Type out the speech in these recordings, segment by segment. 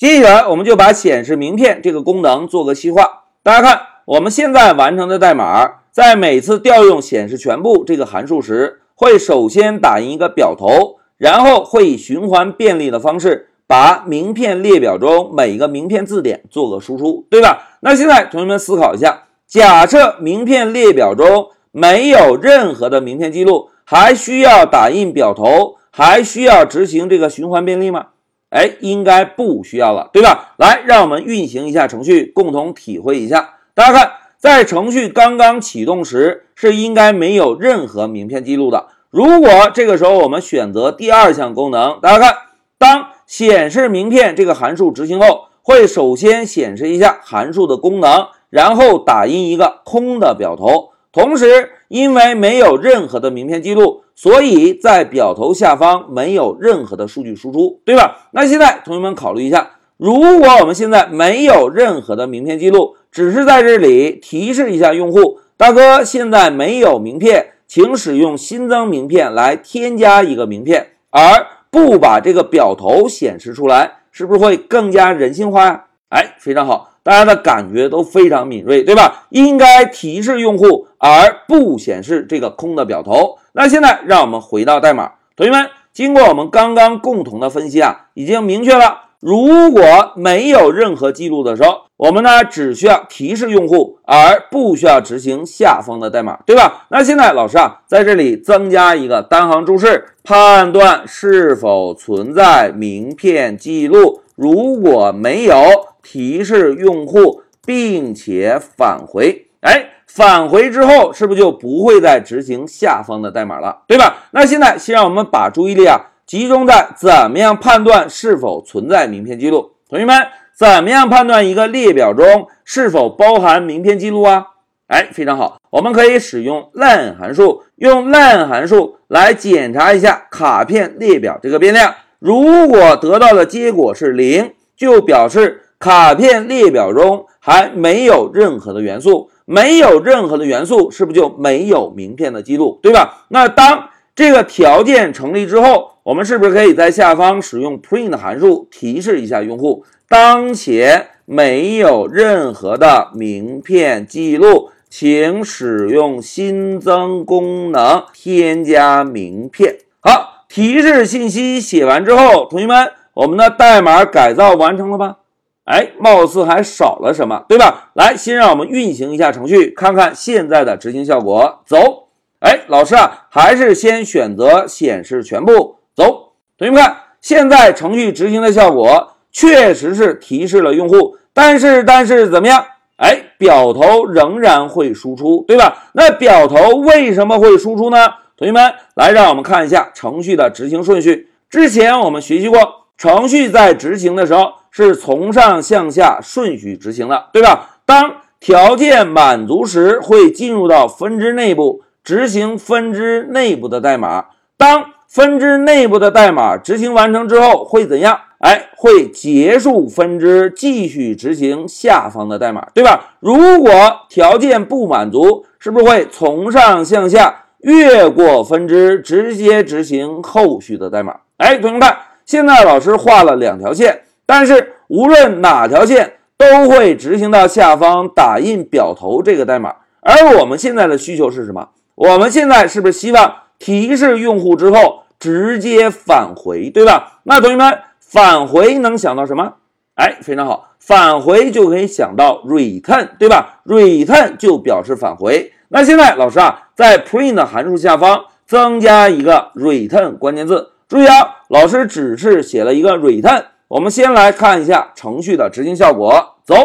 接下来我们就把显示名片这个功能做个细化。大家看，我们现在完成的代码，在每次调用显示全部这个函数时，会首先打印一个表头，然后会以循环便利的方式把名片列表中每一个名片字典做个输出，对吧？那现在同学们思考一下，假设名片列表中没有任何的名片记录，还需要打印表头，还需要执行这个循环便利吗？哎，应该不需要了，对吧？来，让我们运行一下程序，共同体会一下。大家看，在程序刚刚启动时是应该没有任何名片记录的。如果这个时候我们选择第二项功能，大家看，当显示名片这个函数执行后，会首先显示一下函数的功能，然后打印一个空的表头。同时，因为没有任何的名片记录，所以在表头下方没有任何的数据输出，对吧？那现在同学们考虑一下，如果我们现在没有任何的名片记录，只是在这里提示一下用户，大哥现在没有名片，请使用新增名片来添加一个名片，而不把这个表头显示出来，是不是会更加人性化呀？哎，非常好。大家的感觉都非常敏锐，对吧？应该提示用户，而不显示这个空的表头。那现在让我们回到代码，同学们，经过我们刚刚共同的分析啊，已经明确了，如果没有任何记录的时候，我们呢只需要提示用户，而不需要执行下方的代码，对吧？那现在老师啊，在这里增加一个单行注释，判断是否存在名片记录，如果没有。提示用户，并且返回，哎，返回之后是不是就不会再执行下方的代码了，对吧？那现在先让我们把注意力啊集中在怎么样判断是否存在名片记录。同学们，怎么样判断一个列表中是否包含名片记录啊？哎，非常好，我们可以使用 len 函数，用 len 函数来检查一下卡片列表这个变量。如果得到的结果是零，就表示。卡片列表中还没有任何的元素，没有任何的元素，是不是就没有名片的记录，对吧？那当这个条件成立之后，我们是不是可以在下方使用 print 函数提示一下用户，当前没有任何的名片记录，请使用新增功能添加名片。好，提示信息写完之后，同学们，我们的代码改造完成了吧？哎，貌似还少了什么，对吧？来，先让我们运行一下程序，看看现在的执行效果。走，哎，老师啊，还是先选择显示全部。走，同学们看，现在程序执行的效果确实是提示了用户，但是，但是怎么样？哎，表头仍然会输出，对吧？那表头为什么会输出呢？同学们，来，让我们看一下程序的执行顺序。之前我们学习过，程序在执行的时候。是从上向下顺序执行的，对吧？当条件满足时，会进入到分支内部执行分支内部的代码。当分支内部的代码执行完成之后，会怎样？哎，会结束分支，继续执行下方的代码，对吧？如果条件不满足，是不是会从上向下越过分支，直接执行后续的代码？哎，同学们，现在老师画了两条线。但是无论哪条线都会执行到下方打印表头这个代码，而我们现在的需求是什么？我们现在是不是希望提示用户之后直接返回，对吧？那同学们返回能想到什么？哎，非常好，返回就可以想到 return，对吧？return 就表示返回。那现在老师啊，在 print 函数下方增加一个 return 关键字，注意啊，老师只是写了一个 return。我们先来看一下程序的执行效果。走，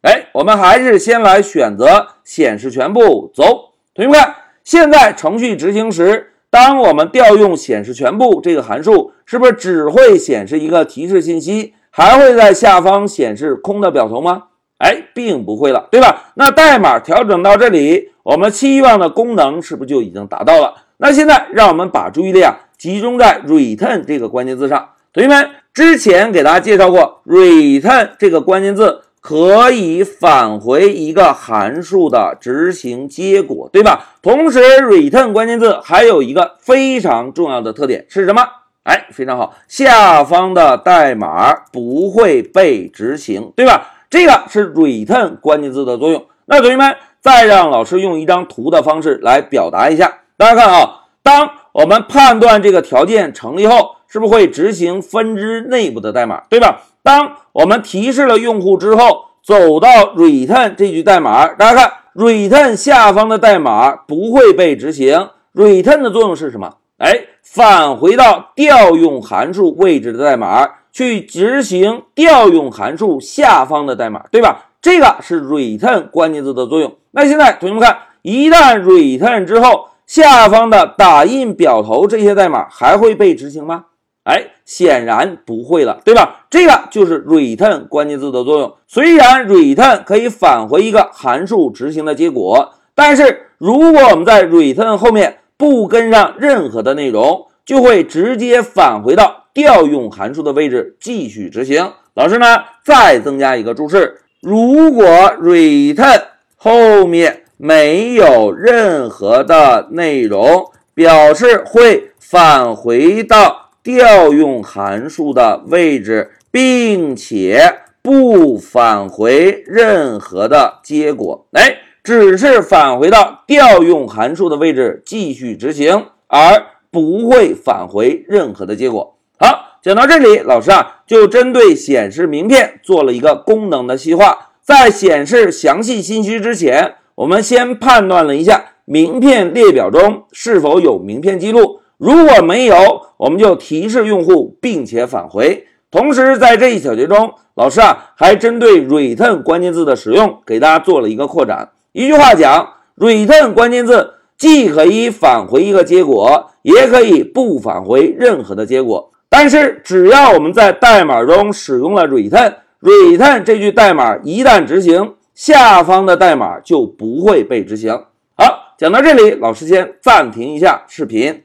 哎，我们还是先来选择显示全部。走，同学们看，现在程序执行时，当我们调用显示全部这个函数，是不是只会显示一个提示信息，还会在下方显示空的表头吗？哎，并不会了，对吧？那代码调整到这里，我们期望的功能是不是就已经达到了？那现在让我们把注意力啊集中在 return 这个关键字上，同学们。之前给大家介绍过，return 这个关键字可以返回一个函数的执行结果，对吧？同时，return 关键字还有一个非常重要的特点是什么？哎，非常好，下方的代码不会被执行，对吧？这个是 return 关键字的作用。那同学们，再让老师用一张图的方式来表达一下。大家看啊，当我们判断这个条件成立后，是不是会执行分支内部的代码，对吧？当我们提示了用户之后，走到 return 这句代码，大家看 return 下方的代码不会被执行。return 的作用是什么？哎，返回到调用函数位置的代码，去执行调用函数下方的代码，对吧？这个是 return 关键字的作用。那现在同学们看，一旦 return 之后，下方的打印表头这些代码还会被执行吗？哎，显然不会了，对吧？这个就是 return 关键字的作用。虽然 return 可以返回一个函数执行的结果，但是如果我们在 return 后面不跟上任何的内容，就会直接返回到调用函数的位置继续执行。老师呢，再增加一个注释。如果 return 后面没有任何的内容，表示会返回到调用函数的位置，并且不返回任何的结果。哎，只是返回到调用函数的位置继续执行，而不会返回任何的结果。好。讲到这里，老师啊就针对显示名片做了一个功能的细化。在显示详细信息之前，我们先判断了一下名片列表中是否有名片记录。如果没有，我们就提示用户，并且返回。同时，在这一小节中，老师啊还针对 return 关键字的使用给大家做了一个扩展。一句话讲，return 关键字既可以返回一个结果，也可以不返回任何的结果。但是，只要我们在代码中使用了 return，return 这句代码一旦执行，下方的代码就不会被执行。好，讲到这里，老师先暂停一下视频。